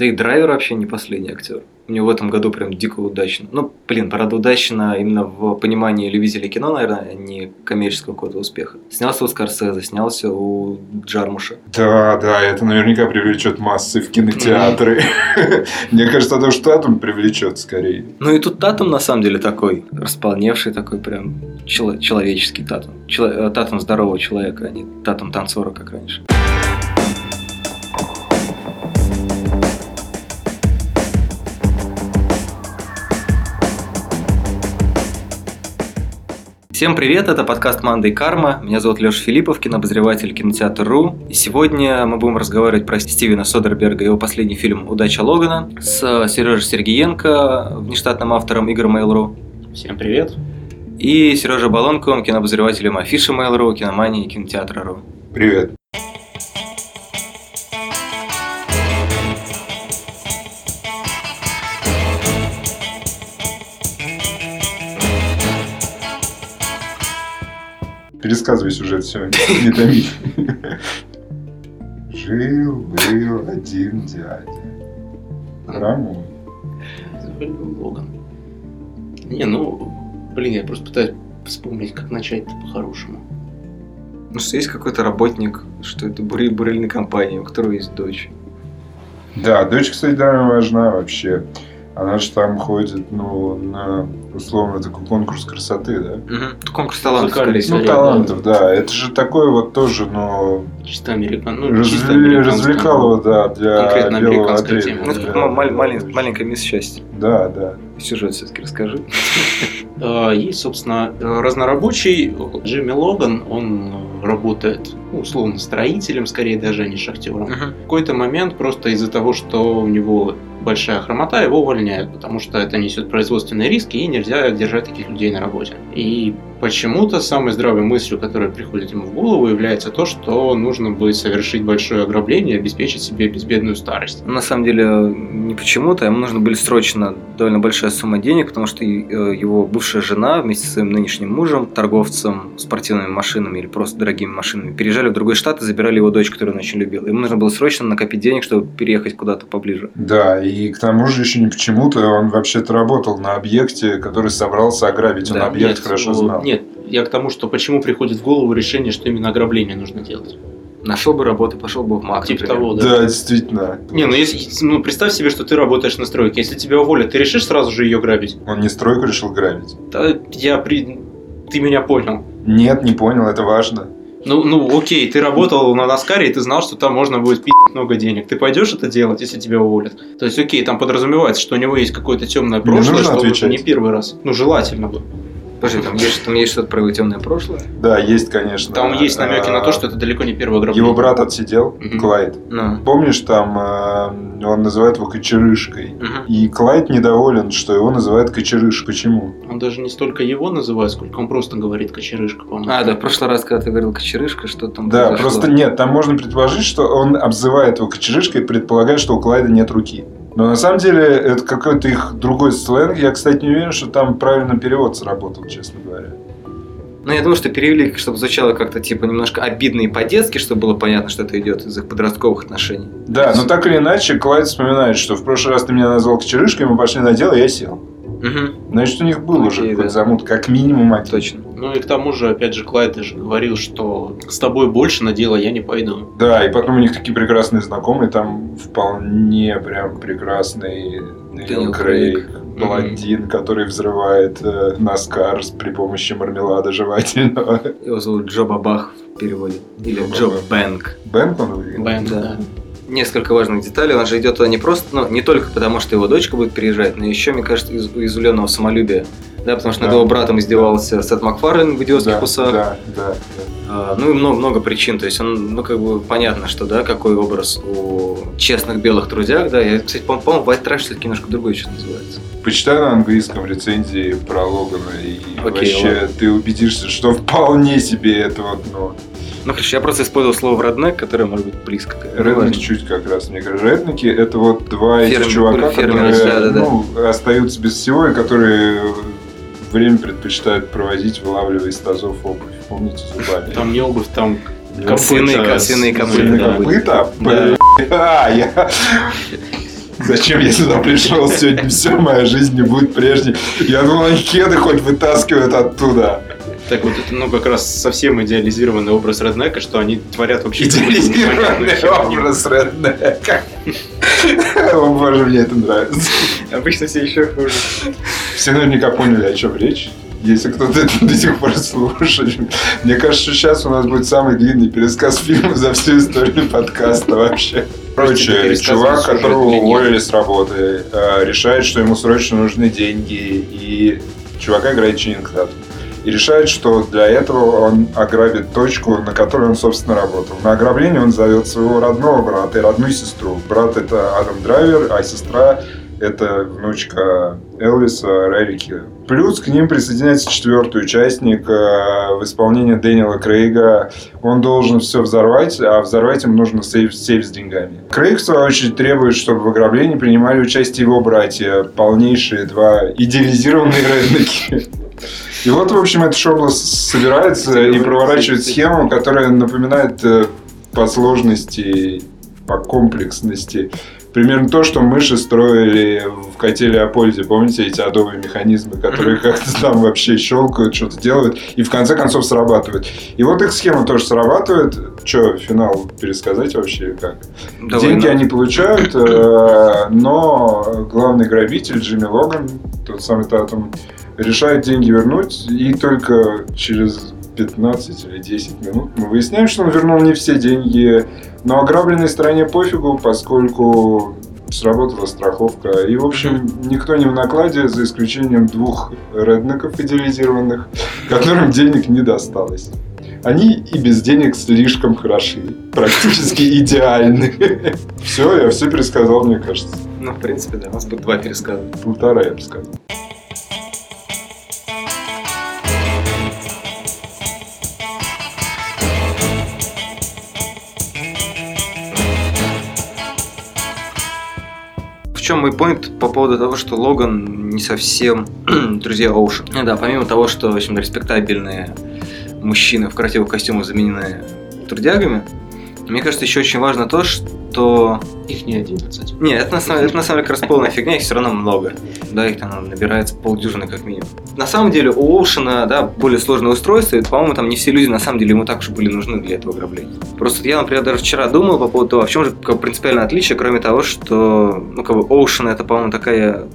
Да и Драйвер вообще не последний актер. У него в этом году прям дико удачно. Ну, блин, правда, удачно именно в понимании любителей кино, наверное, а не коммерческого какого-то успеха. Снялся у Скорсезе, снялся у Джармуша. Да, да, это наверняка привлечет массы в кинотеатры. Мне кажется, это уж Татум привлечет скорее. Ну и тут Татум на самом деле такой, располневший такой прям человеческий Татум. Татум здорового человека, а не Татум танцора, как раньше. Всем привет, это подкаст «Манда и карма». Меня зовут Леша Филиппов, кинообозреватель кинотеатр.ру. И сегодня мы будем разговаривать про Стивена Содерберга и его последний фильм «Удача Логана» с Сережей Сергеенко, внештатным автором игр Mail.ru. Всем привет. И Сережа Балонковым, кинообозревателем афиши Mail.ru, киномании и кинотеатра.ру. Привет. Пересказывай сюжет, все, не томи. Жил-был один дядя. Рамон. Логан. Не, ну, блин, я просто пытаюсь вспомнить, как начать-то по-хорошему. Ну, что есть какой-то работник, что это буриль, бурильной компании, у которого есть дочь. Да, дочь, кстати, да, важна вообще. Она же там ходит, ну, на условно такой конкурс красоты, да? Угу. Конкурс талантов, скорее всего. Ну, талантов, да. Это же такое вот тоже, ну... Чисто американ... ну, раз... чисто Развлекалово, да, для белого отряда. Ну, это да. мал- малень... маленькая мисс счастья. Да, да. Сюжет все-таки расскажи. А, есть, собственно, разнорабочий Джимми Логан, он работает, ну, условно, строителем, скорее даже, а не шахтером. Uh-huh. В какой-то момент просто из-за того, что у него большая хромота, его увольняют, потому что это несет производственные риски и нельзя держать таких людей на работе. И почему-то самой здравой мыслью, которая приходит ему в голову, является то, что нужно будет совершить большое ограбление и обеспечить себе безбедную старость. На самом деле, не почему-то, ему нужно были срочно довольно большая сумма денег, потому что э, его бывшая жена вместе со своим нынешним мужем, торговцем спортивными машинами или просто дорогими машинами, переезжали в другой штат и забирали его дочь, которую он очень любил. Ему нужно было срочно накопить денег, чтобы переехать куда-то поближе. Да, и к тому же еще не почему-то, он вообще-то работал на объекте, который собрался ограбить. Он да, объект нет, хорошо знал. Нет, я к тому, что почему приходит в голову решение, что именно ограбление нужно делать. Нашел бы работу, пошел бы в МАК. Типа того, да. Да, действительно. Не, ну если, ну представь себе, что ты работаешь на стройке. Если тебя уволят, ты решишь сразу же ее грабить? Он не стройку решил грабить. Да, я при... Ты меня понял. Нет, не понял, это важно. Ну, ну, окей, ты работал на Наскаре, и ты знал, что там можно будет пить много денег. Ты пойдешь это делать, если тебя уволят? То есть, окей, там подразумевается, что у него есть какое-то темное прошлое, что это не первый раз. Ну, желательно бы. Подожди, там есть, там есть что-то про его темное прошлое? Да, есть, конечно. Там есть намеки на то, что это далеко не первое ограбление. Его брат отсидел, угу. Клайд. Ну. Помнишь, там э, он называет его кочерышкой. Угу. И Клайд недоволен, что его называют кочерыш. Почему? Он даже не столько его называет, сколько он просто говорит кочерышка, по-моему. А, да, в прошлый раз, когда ты говорил кочерышка, что там Да, произошло? просто нет, там можно предположить, что он обзывает его кочерышкой и предполагает, что у Клайда нет руки. Но на самом деле это какой-то их другой сленг. Я, кстати, не уверен, что там правильно перевод сработал, честно говоря. Ну, я думаю, что перевели, чтобы звучало как-то типа немножко обидно и по-детски, чтобы было понятно, что это идет из их подростковых отношений. Да, но так или иначе, Клайд вспоминает, что в прошлый раз ты меня назвал кочерышкой, мы пошли на дело, и я сел. Угу. Значит, у них был Окей, уже какой-то да. замут, как минимум один. Точно. Ну и к тому же, опять же, Клайд же говорил, что с тобой больше на дело я не пойду. Да, и потом у них такие прекрасные знакомые, там вполне прям прекрасный Нейл Крейг, блондин, mm-hmm. который взрывает э, Наскар при помощи мармелада жевательного. Его зовут Джо Бабах в переводе. Или Джо, Джо Бэнк. Бэнк он выглядит? Бэнк, да. да несколько важных деталей. Он же идет туда не просто, ну, не только потому, что его дочка будет приезжать, но еще, мне кажется, из изуленного самолюбия. Да, потому что да. над его братом издевался Сет Макфарлин в «Идиотских да, усах». Да, да, да. А, ну и много, много причин. То есть он, ну, как бы понятно, что, да, какой образ у честных белых трудяг, да. Я, кстати, по-моему, White Trash все-таки немножко другое что называется. Почитай на английском рецензии про Логана, и Окей, вообще ладно. ты убедишься, что вполне себе это вот, ну, ну хорошо, я просто использовал слово «роднек», которое может быть близко. Реднеки чуть как раз, мне кажется. Реднеки – это вот два Ферм, этих чувака, которые да, да, ну, остаются без всего, и которые время предпочитают проводить, вылавливая из тазов обувь. Помните, зубами. Там не обувь, там Косыные, косыные копыта. Копыта? Да. А, я... Зачем я сюда пришел сегодня? Все, моя жизнь не будет прежней. Я думал, они кеды хоть вытаскивают оттуда. Так вот это, ну, как раз совсем идеализированный образ реднека, что они творят вообще... Идеализированный образ реднека. О, боже, мне это нравится. Обычно все еще хуже. Все наверняка поняли, о чем речь. Если кто-то это до сих пор слушает. Мне кажется, что сейчас у нас будет самый длинный пересказ фильма за всю историю подкаста вообще. Короче, чувак, которого уволили с работы, э, решает, что ему срочно нужны деньги, и чувака играет Ченнинг Татум и решает, что для этого он ограбит точку, на которой он, собственно, работал. На ограбление он зовет своего родного брата и родную сестру. Брат – это Адам Драйвер, а сестра – это внучка Элвиса Рерики. Плюс к ним присоединяется четвертый участник э, в исполнении Дэниела Крейга. Он должен все взорвать, а взорвать им нужно сейф, сейф с деньгами. Крейг, в свою очередь, требует, чтобы в ограблении принимали участие его братья, полнейшие два идеализированные реднеки. И вот, в общем, эта шоу собирается и проворачивает схему, которая напоминает э, по сложности, по комплексности примерно то, что мыши строили в котеле Апользе. Помните эти адовые механизмы, которые как-то там вообще щелкают, что-то делают, и в конце концов срабатывают. И вот их схема тоже срабатывает. Что, финал пересказать вообще как? Давай, Деньги они получают, э, но главный грабитель Джимми Логан, тот самый Татум, решает деньги вернуть, и только через 15 или 10 минут мы выясняем, что он вернул не все деньги, но ограбленной стране пофигу, поскольку сработала страховка. И, в общем, никто не в накладе, за исключением двух реднеков идеализированных, которым денег не досталось. Они и без денег слишком хороши, практически идеальны. Все, я все пересказал, мне кажется. Ну, в принципе, да, у нас будет два пересказа. Полтора, я бы сказал. Чем мой point по поводу того, что Логан не совсем друзья Оушен. Да, помимо того, что, в общем, респектабельные мужчины в красивых костюмах заменены трудягами, мне кажется, еще очень важно то, что их не 11. Нет, это на, самом, это на самом деле как раз полная фигня, их все равно много. Да, их там набирается полдюжины как минимум. На самом деле у Оушена, да, более сложное устройство, и, по-моему, там не все люди на самом деле ему так уж были нужны для этого ограбления. Просто я, например, даже вчера думал по поводу того, а в чем же как, принципиальное отличие, кроме того, что, ну, как бы, Ocean это, по-моему, такая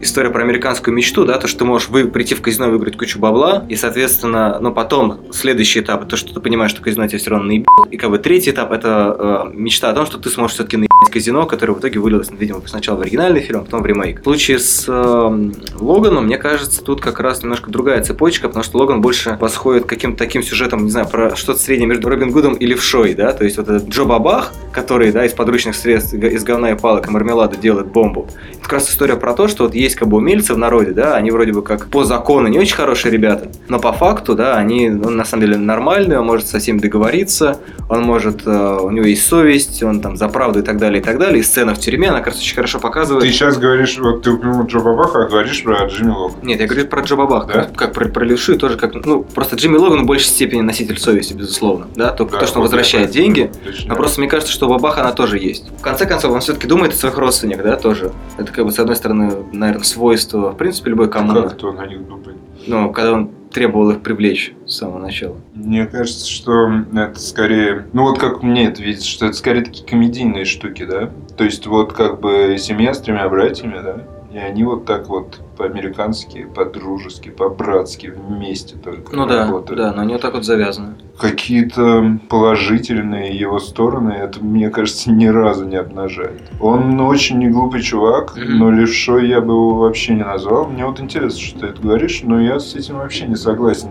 история про американскую мечту, да, то, что ты можешь вы, прийти в казино, выиграть кучу бабла, и, соответственно, ну, потом, следующий этап, то, что ты понимаешь, что казино тебя все равно наебет, и, как бы, третий этап, это э, мечта о том, что ты сможешь все-таки наебать казино, которое в итоге вылилось, видимо, сначала в оригинальный фильм, а потом в ремейк. В случае с э, Логаном, мне кажется, тут как раз немножко другая цепочка, потому что Логан больше восходит каким-то таким сюжетам, не знаю, про что-то среднее между Робин Гудом и Левшой, да, то есть вот этот Джо Бабах, который, да, из подручных средств, из говна и палок и мармелада делает бомбу. Это как раз история про то, что вот есть как бы умельцы в народе, да, они вроде бы как по закону не очень хорошие ребята, но по факту, да, они ну, на самом деле нормальные, он может со всеми договориться, он может, э, у него есть совесть, он там за правду и так далее, так далее, и сцена в тюрьме, она, кажется, очень хорошо показывает. Ты сейчас говоришь, вот ты упомянул Джо Бабаха, а говоришь про Джимми Логана. Нет, я говорю про Джо Бабаха, да? как, как про, про Левшу, тоже как, ну, просто Джимми Логан в большей степени носитель совести, безусловно, да, только да, то, что он возвращает да, деньги, но просто мне кажется, что Бабаха она тоже есть. В конце концов, он все-таки думает о своих родственниках, да, тоже. Это как бы, с одной стороны, наверное, свойство, в принципе, любой команды. Как это на них думает? Ну, когда он требовал их привлечь с самого начала. Мне кажется, что это скорее... Ну, вот как мне это видится, что это скорее такие комедийные штуки, да? То есть, вот как бы семья с тремя братьями, да? И они вот так вот по-американски, по-дружески, по-братски вместе только Ну работают. да, да, но они вот так вот завязаны. Какие-то положительные его стороны, это, мне кажется, ни разу не обнажает. Он очень не глупый чувак, mm-hmm. но левшой я бы его вообще не назвал. Мне вот интересно, что ты это говоришь, но я с этим вообще не согласен.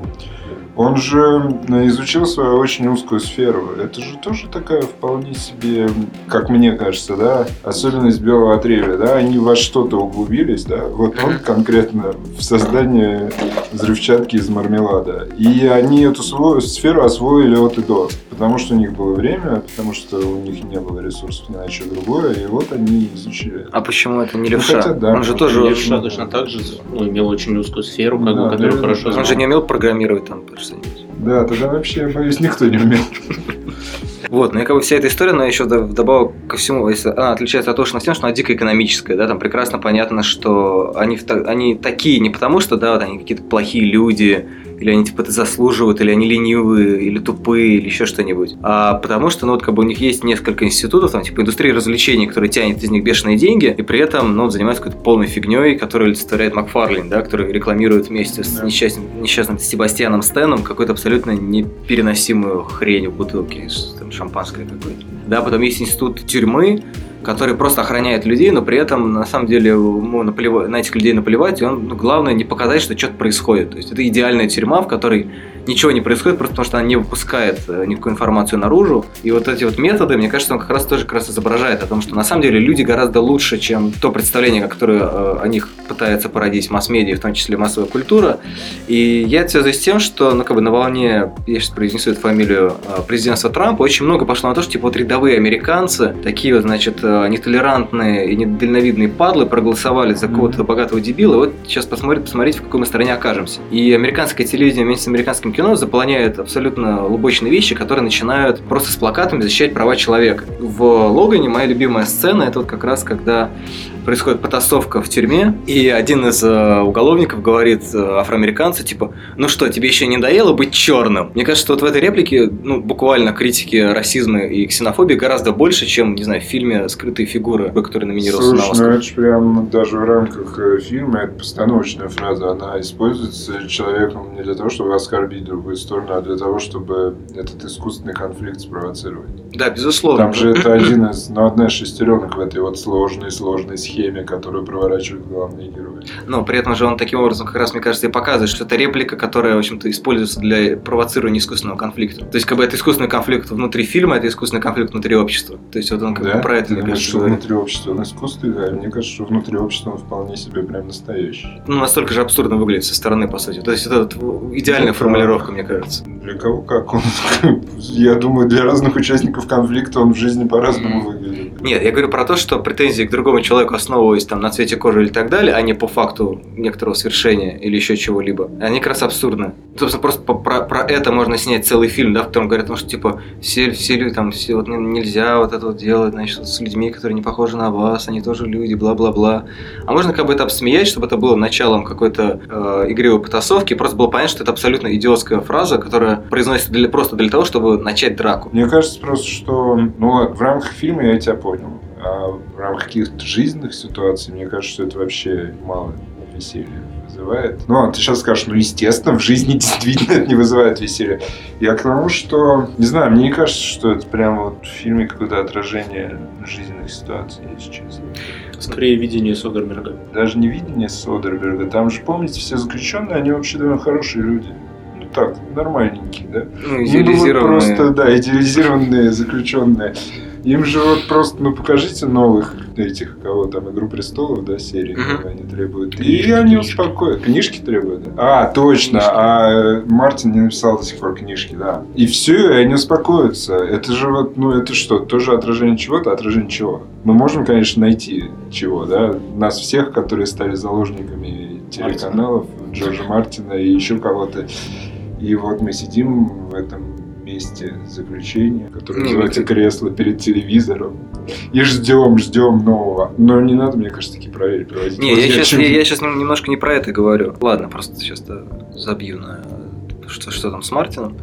Он же изучил свою очень узкую сферу. Это же тоже такая вполне себе, как мне кажется, да, особенность белого отребья, да, они во что-то углубились, да, вот он конкретно в создание взрывчатки из мармелада. И они эту свою сферу освоили от и до, потому что у них было время, потому что у них не было ресурсов ни на что другое, и вот они изучили. А почему это не левша? Ну, хотя, да, он же тоже... Левша точно так же ну, имел очень узкую сферу, как да, бы, которую да, хорошо Он же не умел программировать там что-нибудь. Да, тогда вообще, боюсь, никто не умеет. Вот, ну и как бы вся эта история, она еще вдобавок ко всему, она отличается от что тем, что она дико экономическая, да, там прекрасно понятно, что они, они такие не потому, что, да, вот они какие-то плохие люди, или они типа это заслуживают, или они ленивые, или тупые, или еще что-нибудь. А потому что, ну вот как бы у них есть несколько институтов, там типа индустрии развлечений, которые тянет из них бешеные деньги, и при этом, ну, вот, занимаются какой-то полной фигней, которую олицетворяет Макфарлин, да, который рекламирует вместе с несчастным, несчастным Себастьяном Стеном какую-то абсолютно непереносимую хрень в бутылке, там, шампанское какое-то. Да, потом есть институт тюрьмы, который просто охраняет людей, но при этом на самом деле ему наплевать, на этих людей наплевать, и он ну, главное не показать, что что-то происходит. То есть это идеальная тюрьма, в которой ничего не происходит, просто потому что она не выпускает э, никакую информацию наружу. И вот эти вот методы, мне кажется, он как раз тоже как раз изображает о том, что на самом деле люди гораздо лучше, чем то представление, которое э, о них пытается породить масс-медиа, в том числе массовая культура. И я это связываю с тем, что, ну, как бы на волне, я сейчас произнесу эту фамилию э, президентства Трампа, очень много пошло на то, что, типа, вот рядовые американцы, такие вот, значит, нетолерантные и недальновидные падлы проголосовали за какого-то богатого дебила, и вот сейчас посмотрите, посмотрите, в какой мы стране окажемся. И американское телевидение вместе с американским американском кино заполняет абсолютно лубочные вещи, которые начинают просто с плакатами защищать права человека. В Логане моя любимая сцена это вот как раз когда происходит потасовка в тюрьме, и один из э, уголовников говорит э, афроамериканцу, типа, ну что, тебе еще не надоело быть черным? Мне кажется, что вот в этой реплике, ну, буквально критики расизма и ксенофобии гораздо больше, чем, не знаю, в фильме «Скрытые фигуры», который номинировался Слушай, на Оскар. ну это же прям даже в рамках э, фильма, это постановочная фраза, она используется человеком не для того, чтобы оскорбить другую сторону, а для того, чтобы этот искусственный конфликт спровоцировать. Да, безусловно. Там же это один из, ну, одна из шестеренок в этой вот сложной-сложной схеме схеме, которую проворачивают главные герои. Но при этом же он таким образом как раз, мне кажется, и показывает, что это реплика, которая, в общем-то, используется для провоцирования искусственного конфликта. То есть, как бы это искусственный конфликт внутри фильма, это искусственный конфликт внутри общества. То есть, вот он как да? бы про это, мне кажется, что внутри общества он искусственный, да, мне кажется, что внутри общества он вполне себе прям настоящий. Ну, настолько же абсурдно выглядит со стороны, по сути. То есть, это вот идеальная формулировка, мне кажется. Для кого как? Он, я думаю, для разных участников конфликта он в жизни по-разному выглядит. Нет, я говорю про то, что претензии к другому человеку основываясь там на цвете кожи или так далее, а не по факту некоторого свершения или еще чего-либо, они как раз абсурдны. Собственно, просто по, про, про это можно снять целый фильм, да, в котором говорят, что типа все, все люди там, все вот нельзя вот это вот делать, значит, с людьми, которые не похожи на вас, они тоже люди, бла-бла-бла. А можно как бы это обсмеять, чтобы это было началом какой-то э, игривой потасовки, просто было понятно, что это абсолютно идиотская фраза, которая произносится для, просто для того, чтобы начать драку. Мне кажется просто, что ну, в рамках фильма я тебя понял. А в рамках каких-то жизненных ситуаций, мне кажется, что это вообще мало веселья вызывает. Ну, а ты сейчас скажешь, ну, естественно, в жизни действительно это не вызывает веселья. Я к тому, что, не знаю, мне не кажется, что это прямо вот в фильме какое-то отражение жизненных ситуаций, если честно. Скорее, видение Содерберга. Даже не видение Содерберга. Там же, помните, все заключенные, они вообще довольно хорошие люди ну так, нормальненькие, да? Ну, идеализированные. Просто, да, идеализированные заключенные. Им же вот просто, ну покажите новых этих, кого там, Игру престолов, да, серии, uh-huh. они требуют. Книжки, и они успокоят. Книжки требуют, да? А, точно, книжки. а Мартин не написал до сих пор книжки, да. И все, и они успокоятся. Это же вот, ну это что, тоже отражение чего-то, отражение чего? Мы можем, конечно, найти чего, да? Нас всех, которые стали заложниками телеканалов, Мартина. Джорджа Мартина и еще кого-то. И вот мы сидим в этом месте заключения, которое называется кресло перед телевизором. И ждем, ждем нового. Но не надо, мне кажется, такие проверки проводить. Не, я сейчас, я, я сейчас немножко не про это говорю. Ладно, просто сейчас забью на что, что там с Мартином.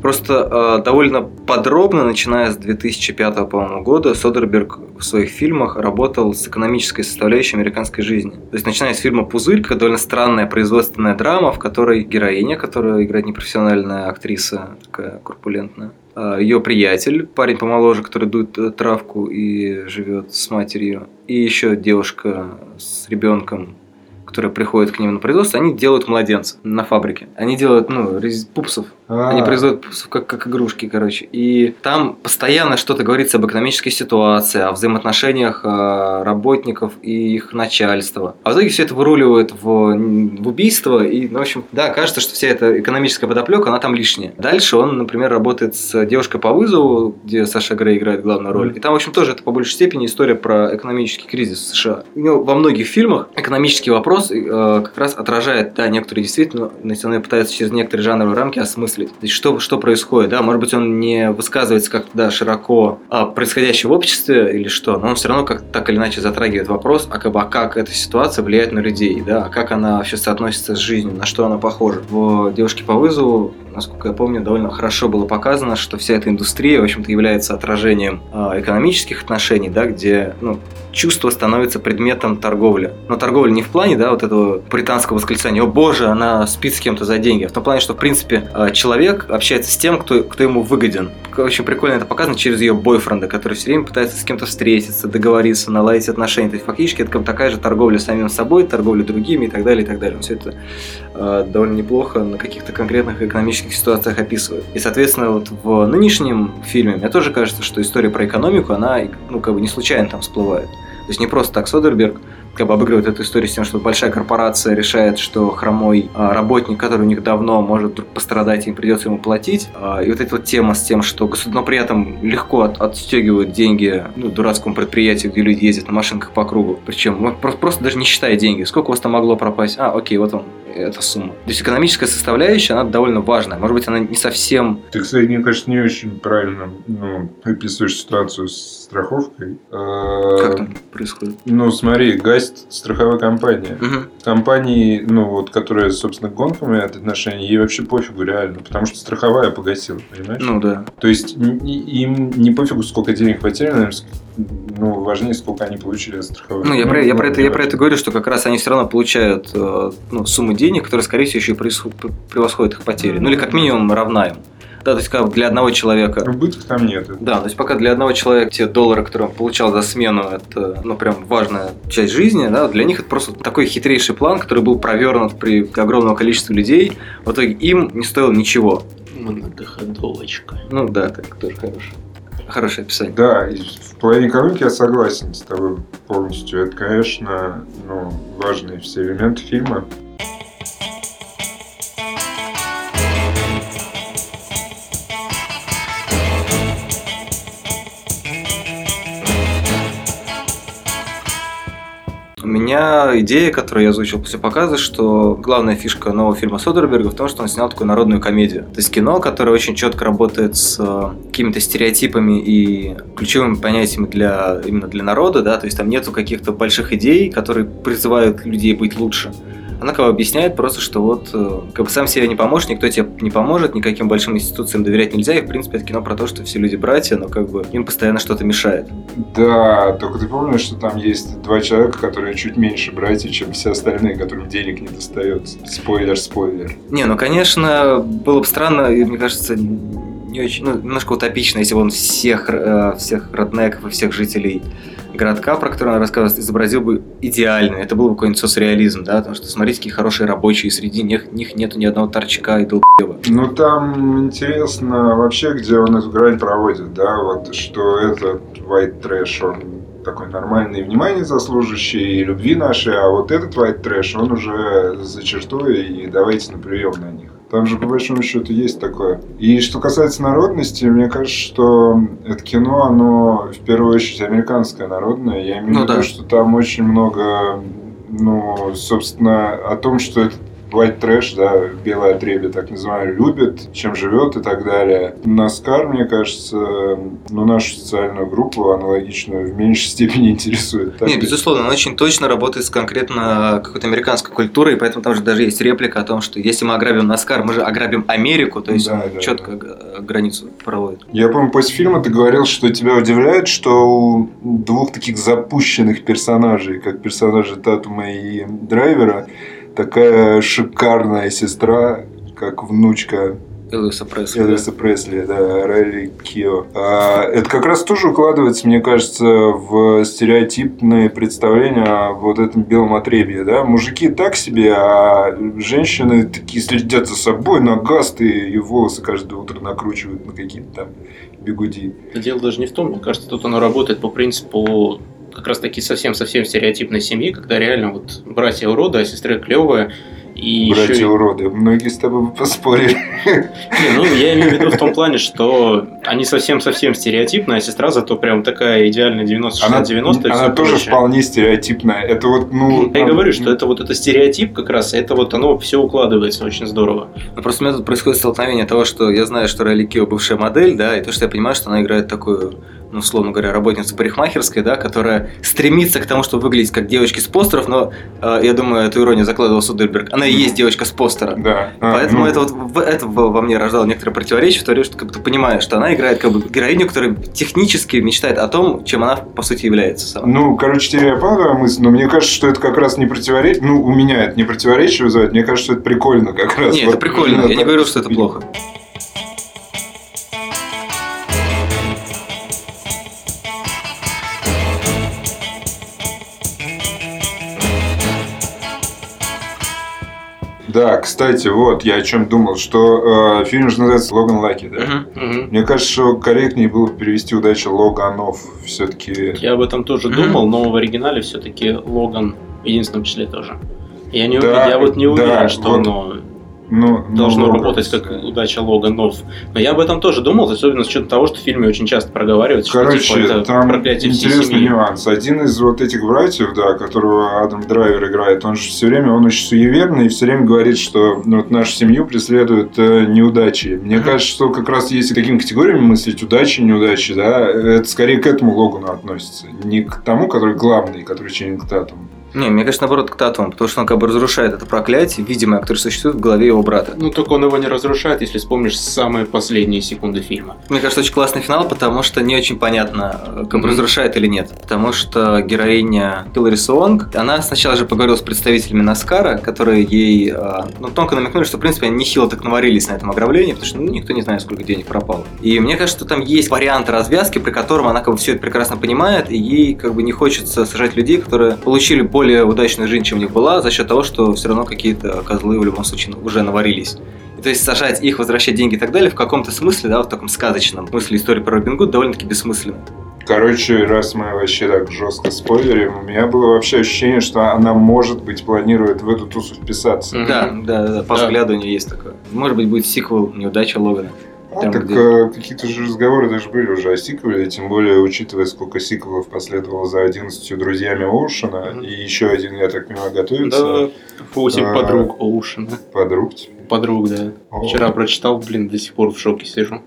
Просто э, довольно подробно, начиная с 2005 по-моему, года, Содерберг в своих фильмах работал с экономической составляющей американской жизни. То есть, начиная с фильма «Пузырь», довольно странная производственная драма, в которой героиня, которая играет непрофессиональная актриса, такая корпулентная, ее приятель, парень помоложе, который дует э, травку и живет с матерью, и еще девушка с ребенком, которые приходят к ним на производство, они делают младенцев на фабрике. Они делают, ну, пупсов. А-а-а. Они производят пупсов как, как игрушки, короче. И там постоянно что-то говорится об экономической ситуации, о взаимоотношениях э, работников и их начальства. А в итоге все это выруливает в, в убийство. И, ну, в общем, да, кажется, что вся эта экономическая подоплека, она там лишняя. Дальше он, например, работает с девушкой по вызову, где Саша Грей играет главную роль. И там, в общем, тоже это по большей степени история про экономический кризис в США. У него во многих фильмах экономический вопрос э, как раз отражает, да, некоторые действительно национальные пытаются через некоторые жанровые рамки осмыслить есть, что, что происходит, да, может быть, он не высказывается как-то да, широко о происходящем в обществе или что, но он все равно как так или иначе затрагивает вопрос, а как, а как эта ситуация влияет на людей, да, а как она вообще соотносится с жизнью, на что она похожа. В «Девушке по вызову» насколько я помню, довольно хорошо было показано, что вся эта индустрия, в общем-то, является отражением э, экономических отношений, да, где ну, чувство становится предметом торговли. Но торговля не в плане, да, вот этого британского восклицания, о боже, она спит с кем-то за деньги, а в том плане, что, в принципе, э, человек общается с тем, кто, кто ему выгоден. Очень прикольно это показано через ее бойфренда, который все время пытается с кем-то встретиться, договориться, наладить отношения. То есть, фактически, это как такая же торговля самим собой, торговля другими и так далее, и так далее. Все это довольно неплохо на каких-то конкретных экономических ситуациях описывают. И, соответственно, вот в нынешнем фильме мне тоже кажется, что история про экономику, она, ну, как бы не случайно там всплывает. То есть не просто так Содерберг как бы обыгрывает эту историю с тем, что большая корпорация решает, что хромой а, работник, который у них давно может вдруг пострадать, им придется ему платить. А, и вот эта вот тема с тем, что но при этом легко от, отстегивают деньги ну, дурацкому предприятию, где люди ездят на машинках по кругу. Причем просто, просто даже не считая деньги. Сколько у вас там могло пропасть? А, окей, вот он, эта сумма. То есть экономическая составляющая, она довольно важная. Может быть, она не совсем... Ты, кстати, мне кажется, не очень правильно ну, описываешь ситуацию с страховкой. А, как там происходит? Ну, смотри, гасит страховая компания. Угу. Компании, ну, вот, которая, собственно, к гонкам имеет отношение, ей вообще пофигу реально, потому что страховая погасила, понимаешь? Ну, да. То есть, им не пофигу, сколько денег потеряно, ну, важнее, сколько они получили от страховой. Ну, я, про, я, про это, я про это говорю, что как раз они все равно получают э, ну, сумму денег, которая, скорее всего, еще и превосходит их потери. Ну, или как минимум равна им. Да, то есть как для одного человека... Убытков там нет. Да, то есть пока для одного человека те доллары, которые он получал за смену, это, ну, прям важная часть жизни, да, для них это просто такой хитрейший план, который был провернут при огромном количестве людей. В итоге им не стоило ничего. Многоходовочка. Ну да, так тоже хороший. Хорошее описание. Да, и в плане экономики я согласен с тобой полностью. Это, конечно, ну, важные все элементы фильма. Меня идея, которую я озвучил после показа, что главная фишка нового фильма Содерберга в том, что он снял такую народную комедию. То есть кино, которое очень четко работает с э, какими-то стереотипами и ключевыми понятиями для именно для народа, да, то есть там нету каких-то больших идей, которые призывают людей быть лучше она как бы объясняет просто, что вот э, как бы сам себе не поможешь, никто тебе не поможет, никаким большим институциям доверять нельзя, и в принципе это кино про то, что все люди братья, но как бы им постоянно что-то мешает. Да, только ты помнишь, что там есть два человека, которые чуть меньше братья, чем все остальные, которым денег не достается. Спойлер, спойлер. Не, ну конечно, было бы странно, и мне кажется, не очень, ну, немножко утопично, если бы он всех, э, всех роднеков и всех жителей городка, про который он рассказывает, изобразил бы идеально. Это был бы какой-нибудь соцреализм, да, потому что смотрите, какие хорошие рабочие, среди них, них нету ни одного торчка и долбева. Ну, там интересно вообще, где он эту грань проводит, да, вот, что этот white trash, он такой нормальный, внимание заслуживающий, любви нашей, а вот этот white trash, он уже за чертой, и давайте на прием на них. Там же, по большому счету, есть такое. И что касается народности, мне кажется, что это кино, оно в первую очередь американское народное. Я имею ну, в виду, да. что там очень много, ну, собственно, о том, что этот white trash, да, белое отребье, так называемое, любит, чем живет и так далее. Наскар, мне кажется, ну, нашу социальную группу аналогичную в меньшей степени интересует. Так Нет, безусловно, он очень точно работает с конкретно какой-то американской культурой, и поэтому там же даже есть реплика о том, что если мы ограбим Наскар, мы же ограбим Америку, то есть да, да, четко да. границу проводит. Я помню, после фильма ты говорил, что тебя удивляет, что у двух таких запущенных персонажей, как персонажи Татума и Драйвера, такая шикарная сестра, как внучка Элвиса Пресли. Элвиса да. Пресли, да, Райли Кио. А, это как раз тоже укладывается, мне кажется, в стереотипные представления о вот этом белом отребье, да. Мужики так себе, а женщины такие следят за собой, на гасты и волосы каждое утро накручивают на какие-то там бегуди. Это дело даже не в том, мне кажется, тут оно работает по принципу как раз таки совсем-совсем стереотипной семьи, когда реально вот братья уроды, а сестры клевые. И Братья еще... уроды. Многие с тобой поспорили. Не, ну, я имею в виду в том плане, что они совсем-совсем стереотипная, а сестра зато прям такая идеальная 90-60-90. Она, она тоже прочее. вполне стереотипная. Это вот, ну... Я и говорю, что это вот это стереотип как раз, это вот оно все укладывается очень здорово. Ну, просто у меня тут происходит столкновение того, что я знаю, что Райли Кио бывшая модель, да, и то, что я понимаю, что она играет такую ну, условно говоря, работница парикмахерской, да, которая стремится к тому, чтобы выглядеть как девочки с постеров, но э, я думаю, эту иронию закладывал Судельберг. Она и есть девочка с постера. Да. А, Поэтому ну... это вот это во мне рождало некоторое противоречие, в то время, что как бы, ты понимаешь, что она играет как бы героиню, которая технически мечтает о том, чем она по сути является сама. Ну, короче, теперь я мысль, но мне кажется, что это как раз не противоречие, ну, у меня это не противоречие вызывает, мне кажется, что это прикольно как раз. Нет, вот, это прикольно, я не говорю, что это плохо. Да, кстати, вот я о чем думал, что э, фильм же называется Логан Лаки, да? Uh-huh, uh-huh. Мне кажется, что корректнее было бы перевести удачу Логанов все-таки. Я об этом тоже uh-huh. думал, но в оригинале все-таки Логан в единственном числе тоже. Я не да, уверен, я вот не уверен, да, что вот. оно ну, должно ну, работать как да. удача Логанов. Но я об этом тоже думал, особенно с учетом того, что в фильме очень часто проговаривается, Короче, что типа, это там интересный нюанс. Один из вот этих братьев, да, которого Адам Драйвер играет, он же все время, он очень суеверный и все время говорит, что ну, вот нашу семью преследуют э, неудачи. Мне mm-hmm. кажется, что как раз если такими категориями мыслить, удачи, неудачи, да, это скорее к этому Логану относится. Не к тому, который главный, который Ченнинг Татум. Не, мне кажется, наоборот, к Татуму, потому что он как бы разрушает это проклятие, видимое, которое существует в голове его брата. Ну, только он его не разрушает, если вспомнишь самые последние секунды фильма. Мне кажется, очень классный финал, потому что не очень понятно, как mm-hmm. разрушает или нет. Потому что героиня Хиллари Суонг, она сначала же поговорила с представителями Наскара, которые ей а, ну, тонко намекнули, что, в принципе, они нехило так наварились на этом ограблении, потому что ну, никто не знает, сколько денег пропало. И мне кажется, что там есть вариант развязки, при котором она как бы все это прекрасно понимает, и ей как бы не хочется сажать людей, которые получили более более удачная жизнь, чем у них была, за счет того, что все равно какие-то козлы в любом случае уже наварились. И, то есть сажать их, возвращать деньги и так далее в каком-то смысле, да, в таком сказочном смысле истории про Робин Гуд довольно-таки бессмысленно. Короче, раз мы вообще так жестко спойлерим, у меня было вообще ощущение, что она, может быть, планирует в эту тусу вписаться. Да, да, да, по да. взгляду у нее есть такое. Может быть, будет сиквел «Неудача Логана». Там, так где... э, какие-то же разговоры даже были уже о сиквеле, тем более учитывая, сколько сиквелов последовало за 11 друзьями Оушена, mm-hmm. и еще один, я так понимаю, готовится. Да, 8 а, подруг Оушена. Подруг? Подруг, да. О. Вчера прочитал, блин, до сих пор в шоке сижу.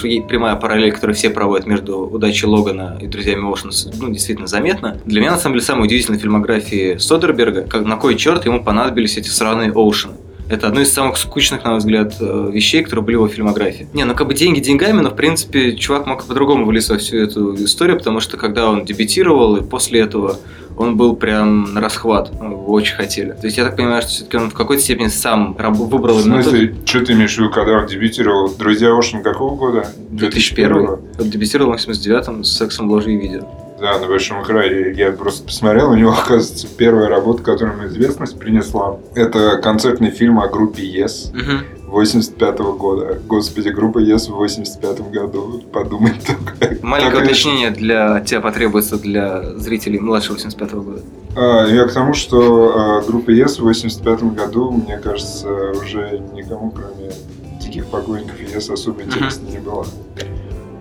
Прямая параллель, которую все проводят между удачей Логана и друзьями Оушена, ну, действительно заметна. Для меня, на самом деле, самая удивительная фильмография Содерберга, как на кой черт ему понадобились эти сраные Оушены. Это одно из самых скучных, на мой взгляд, э, вещей, которые были в его фильмографии. Не, ну как бы деньги деньгами, но в принципе чувак мог по-другому влиться во всю эту историю, потому что когда он дебютировал, и после этого он был прям на расхват. Его очень хотели. То есть я так понимаю, что все-таки он в какой-то степени сам выбрал... В смысле, тот... что ты имеешь в виду, когда он дебютировал? «Друзья Ошин» какого года? 2001. 2001. Он дебютировал в 89-м с «Сексом, ложью и видео». Да, на большом экране. Я просто посмотрел, у него, оказывается, первая работа, которая ему известность принесла. Это концертный фильм о группе Yes. Угу. 85 -го года. Господи, группа Yes в 85 году. Подумай только. Маленькое так уточнение для тебя потребуется для зрителей младше 85 -го года. А, я к тому, что а, группа Yes в 85 году, мне кажется, уже никому, кроме диких покойников Yes, особо интересно не было.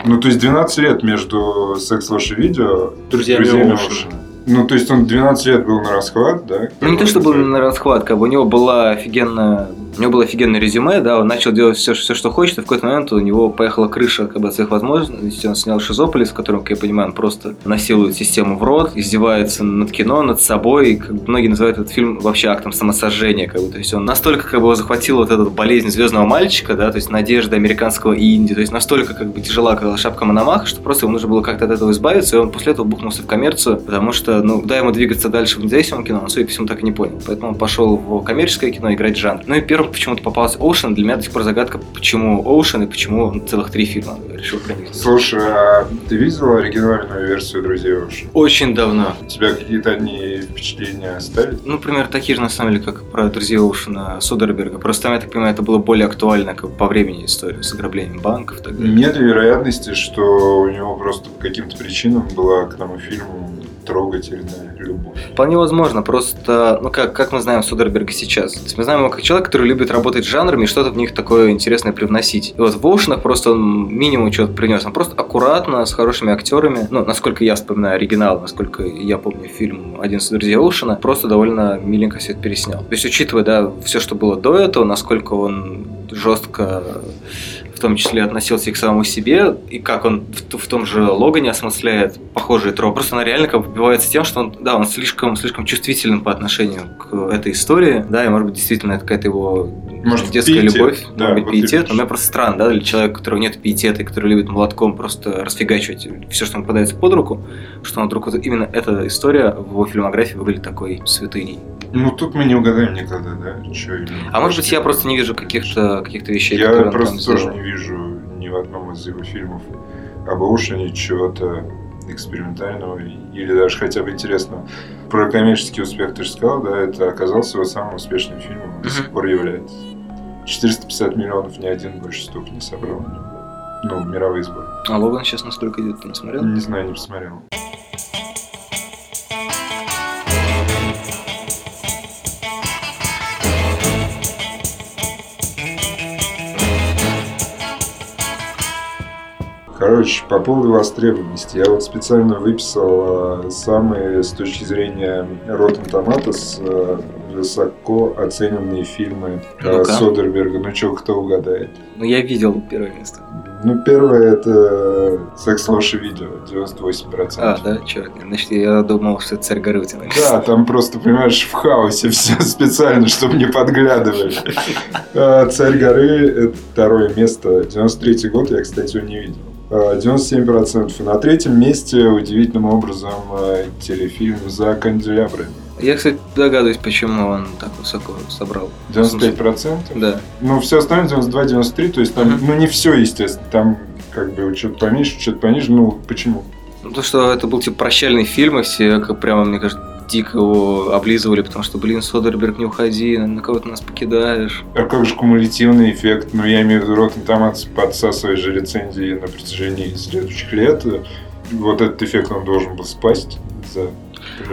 Ну, то есть 12 лет между секс Лоши видео друзьями, друзьями Оушена. Ну, то есть он 12 лет был на расхват, да? Ну, не то, что был на расхват, как бы у него была офигенная у него было офигенное резюме, да, он начал делать все, все, что хочет, и в какой-то момент у него поехала крыша как бы, от своих возможностей. Он снял Шизополис, в котором, как я понимаю, он просто насилует систему в рот, издевается над кино, над собой. И, как многие называют этот фильм вообще актом самосожжения. Как бы. То есть он настолько как бы, его захватил вот эта болезнь звездного мальчика, да, то есть надежда американского инди, то есть настолько как бы тяжела как шапка Мономаха, что просто ему нужно было как-то от этого избавиться, и он после этого бухнулся в коммерцию, потому что, ну, куда ему двигаться дальше в независимом кино, он, судя по всему, так и не понял. Поэтому он пошел в коммерческое кино играть жанр. Ну и первым почему-то попался Оушен. Для меня до сих пор загадка, почему Оушен и почему он целых три фильма решил про них. Слушай, а ты видел оригинальную версию «Друзей Оушен»? Очень давно. У тебя какие-то одни впечатления остались? Ну, например, такие же, на самом деле, как про «Друзей Оушена» Содерберга. Просто там, я так понимаю, это было более актуально как по времени история с ограблением банков и так далее. Нет вероятности, что у него просто по каким-то причинам была к тому фильму трогательная любовь. Вполне возможно, просто, ну как, как мы знаем Содерберга сейчас? То есть мы знаем его как человек, который любит работать с жанрами и что-то в них такое интересное привносить. И вот в Оушенах просто он минимум чего-то принес. Он просто аккуратно, с хорошими актерами, ну, насколько я вспоминаю оригинал, насколько я помню фильм «11 друзей Оушена», просто довольно миленько все это переснял. То есть, учитывая, да, все, что было до этого, насколько он жестко в том числе относился и к самому себе, и как он в, в том же Логане осмысляет похожие тропы. Просто она реально как бы убивается тем, что он, да, он слишком, слишком чувствителен по отношению к этой истории, да, и может быть действительно это какая-то его может, детская пиетет, любовь, да, может быть вот пиетет, но мне просто странно, да, для человека, у которого нет пиетета, и который любит молотком просто расфигачивать все, что ему попадается под руку, что он вдруг вот именно эта история в его фильмографии выглядит такой святыней. Ну, тут мы не угадаем никогда, да? Что именно. А может быть, я просто не вижу каких-то каких вещей, Я просто тоже сделал. не вижу ни в одном из его фильмов об Оушене чего-то экспериментального или даже хотя бы интересного. Про коммерческий успех ты же сказал, да, это оказался его самым успешным фильмом, до сих пор является. 450 миллионов ни один больше столько не собрал. Ну, мировые сборы. А Логан сейчас насколько идет, ты не смотрел? Не знаю, не посмотрел. Короче, по поводу востребованности. Я вот специально выписал э, самые с точки зрения Rotten Tomatoes э, высоко оцененные фильмы ну Содерберга. Ну что, кто угадает? Ну, я видел первое место. Ну, первое это секс, ложь видео, 98%. А, да? Черт, значит, я думал, что это царь горы Да, там просто, понимаешь, в хаосе все специально, чтобы не подглядывали. Царь горы – это второе место. 93 год, я, кстати, его не видел. 97%. И на третьем месте удивительным образом э, телефильм «За канделябрами». Я, кстати, догадываюсь, почему он так высоко собрал. 95%? Да. Ну, все остальное 92-93, то есть там, uh-huh. ну, не все, естественно, там как бы что-то поменьше, что-то пониже, ну, почему? Ну, то, что это был, типа, прощальный фильм, и все, как прямо, мне кажется, дико его облизывали, потому что, блин, Содерберг, не уходи, на кого ты нас покидаешь. А как же кумулятивный эффект? Ну, я имею в виду, Rotten Tomatoes подсасывает же рецензии на протяжении следующих лет. Вот этот эффект он должен был спасть за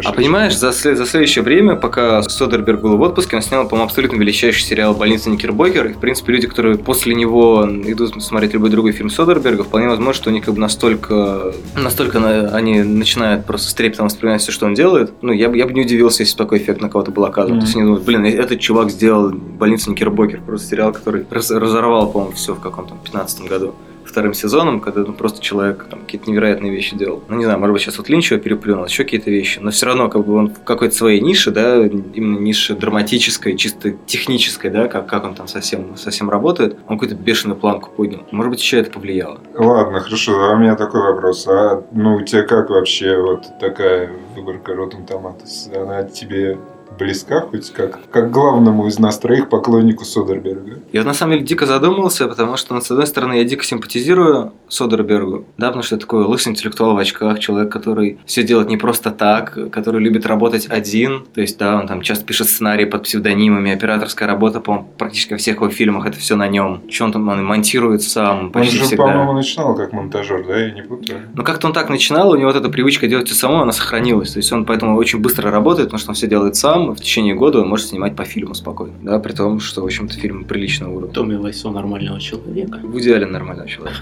а понимаешь, за, за следующее время, пока Содерберг был в отпуске, он снял, по-моему, абсолютно величайший сериал «Больница Никербокер». И, в принципе, люди, которые после него идут смотреть любой другой фильм Содерберга, вполне возможно, что у них как бы настолько, настолько на, они начинают просто с трепетом воспринимать все, что он делает. Ну, я, я бы не удивился, если такой эффект на кого-то был оказан. Mm-hmm. То есть они думают, блин, этот чувак сделал «Больницу Никербокер». Просто сериал, который раз, разорвал, по-моему, все в каком-то 15 году вторым сезоном, когда ну, просто человек там какие-то невероятные вещи делал. Ну, не знаю, может быть, сейчас вот Линч его переплюнул, еще какие-то вещи, но все равно как бы он в какой-то своей нише, да, именно нише драматической, чисто технической, да, как, как он там совсем, совсем работает, он какую-то бешеную планку поднял. Может быть, еще это повлияло. Ладно, хорошо, а у меня такой вопрос. А ну, у тебя как вообще вот такая выборка Rotten Tomatoes? Она тебе близка хоть как, как главному из нас троих поклоннику Содерберга. Я на самом деле дико задумался, потому что, ну, с одной стороны, я дико симпатизирую Содербергу, да, потому что такой лысый интеллектуал в очках, человек, который все делает не просто так, который любит работать один, то есть, да, он там часто пишет сценарии под псевдонимами, операторская работа, по-моему, практически во всех его фильмах это все на нем. Что он там он монтирует сам почти он же, всегда. по-моему, начинал как монтажер, да, я не путаю. Ну, как-то он так начинал, у него вот эта привычка делать все само, она сохранилась, то есть он поэтому очень быстро работает, потому что он все делает сам, в течение года он может снимать по фильму спокойно. Да, при том, что, в общем-то, фильм приличного уровня. Томми Вайсо нормального человека. В идеале нормального человека.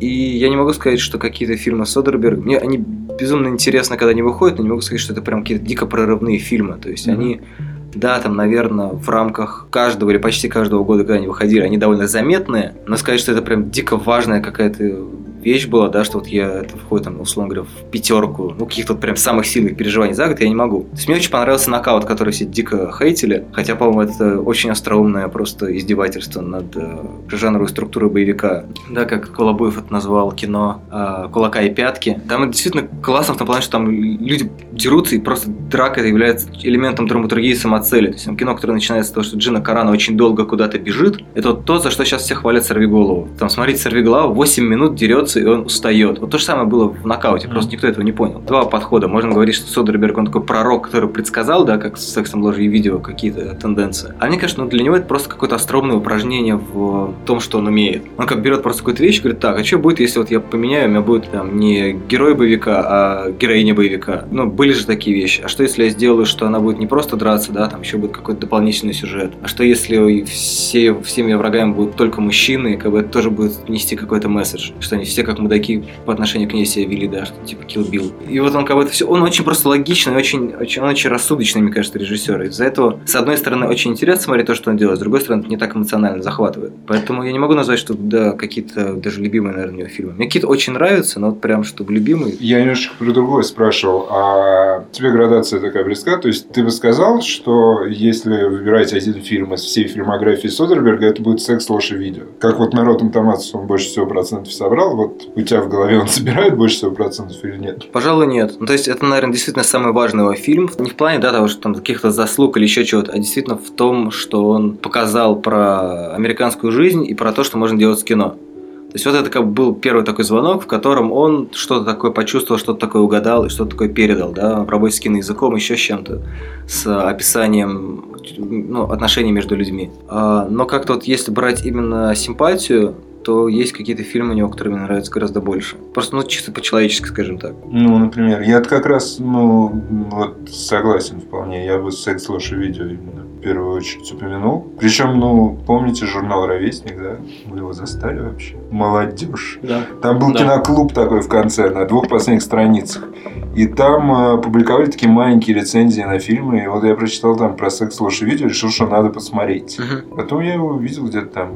И я не могу сказать, что какие-то фильмы Содерберг, мне они безумно интересны, когда они выходят, но не могу сказать, что это прям какие-то дико прорывные фильмы. То есть они да, там, наверное, в рамках каждого или почти каждого года, когда они выходили, они довольно заметные, но сказать, что это прям дико важная какая-то вещь была, да, что вот я это входит, там, условно говоря, в пятерку, ну, каких-то вот прям самых сильных переживаний за год я не могу. То есть мне очень понравился нокаут, который все дико хейтили, хотя, по-моему, это очень остроумное просто издевательство над э, жанровой структурой боевика. Да, как Колобуев это назвал кино э, «Кулака и пятки». Там это действительно классно в том плане, что там люди дерутся, и просто драка это является элементом драматургии самоцели. То есть там кино, которое начинается с того, что Джина Карана очень долго куда-то бежит, это вот то, за что сейчас все хвалят Сорвиголову. Там, смотрите, Сорвиголова 8 минут дерется, и он устает. Вот то же самое было в нокауте, mm-hmm. просто никто этого не понял. Два подхода. Можно говорить, что Содерберг, он такой пророк, который предсказал, да, как с сексом, ложью и видео какие-то тенденции. А мне кажется, ну, для него это просто какое-то остроумное упражнение в том, что он умеет. Он как берет просто какую-то вещь и говорит, так, а что будет, если вот я поменяю, у меня будет там не герой боевика, а героиня боевика. Ну, были же такие вещи. А что если я сделаю, что она будет не просто драться, да, там еще будет какой-то дополнительный сюжет. А что если все, всеми врагами будут только мужчины, как бы это тоже будет нести какой-то месседж, что они все как мудаки по отношению к ней себя вели, да, что типа Kill Bill. И вот он как бы это все, он очень просто логичный, очень, очень, он очень рассудочный, мне кажется, режиссер. Из-за этого, с одной стороны, очень интересно смотреть то, что он делает, с другой стороны, не так эмоционально захватывает. Поэтому я не могу назвать, что да, какие-то даже любимые, наверное, у него фильмы. Мне какие-то очень нравятся, но вот прям, чтобы любимые. Я немножко про другое спрашивал. А тебе градация такая близка? То есть ты бы сказал, что если выбираете один фильм из всей фильмографии Содерберга, это будет «Секс, ложь и видео». Как вот народ Томатос он больше всего процентов собрал, вот у тебя в голове он собирает больше всего процентов или нет? Пожалуй, нет. Ну, то есть это, наверное, действительно самый важный его фильм. Не в плане да, того, что там каких-то заслуг или еще чего-то, а действительно в том, что он показал про американскую жизнь и про то, что можно делать с кино. То есть вот это как бы был первый такой звонок, в котором он что-то такое почувствовал, что-то такое угадал и что-то такое передал, да, в работе с киноязыком, еще с чем-то, с описанием ну, отношений между людьми. А, но как-то вот если брать именно симпатию, то есть какие-то фильмы у него, которые мне нравятся гораздо больше. Просто, ну, чисто по-человечески, скажем так. Ну, например, я как раз, ну, вот согласен вполне. Я бы секс ложь видео именно в первую очередь упомянул. Причем, ну, помните журнал «Ровесник», да? Вы его застали вообще? Молодежь. Да. Там был да. киноклуб такой в конце, на двух последних страницах. И там э, публиковали такие маленькие рецензии на фильмы. И вот я прочитал там про секс ложь видео, решил, что надо посмотреть. Угу. Потом я его увидел где-то там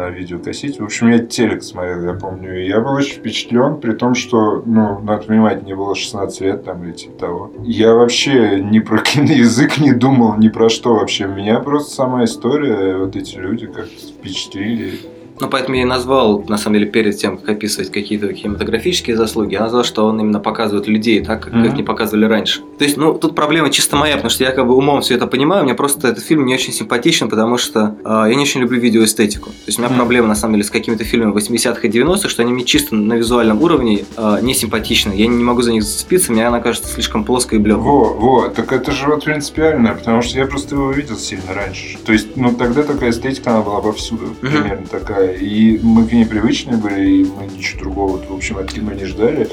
на видеокассете. В общем, я телек смотрел, я помню. И я был очень впечатлен, при том, что, ну, надо понимать, мне было 16 лет там или типа того. Я вообще ни про киноязык не думал, ни про что вообще. Меня просто сама история, вот эти люди как впечатлили. Ну, поэтому я и назвал, на самом деле, перед тем, как описывать какие-то кинематографические заслуги, я назвал, что он именно показывает людей так, как mm-hmm. их не показывали раньше. То есть, ну, тут проблема чисто моя, потому что я как бы умом все это понимаю, мне просто этот фильм не очень симпатичен, потому что э, я не очень люблю видеоэстетику. То есть, у меня mm-hmm. проблема, на самом деле, с какими-то фильмами 80-х и 90-х, что они мне чисто на визуальном уровне э, не симпатичны. Я не могу за них зацепиться, мне она кажется слишком плоской и блеклой. Во, во, так это же вот принципиально, потому что я просто его видел сильно раньше. То есть, ну, тогда такая эстетика, она была повсюду, mm-hmm. примерно такая. И мы к ней привычные были, и мы ничего другого, в общем, от кино не ждали.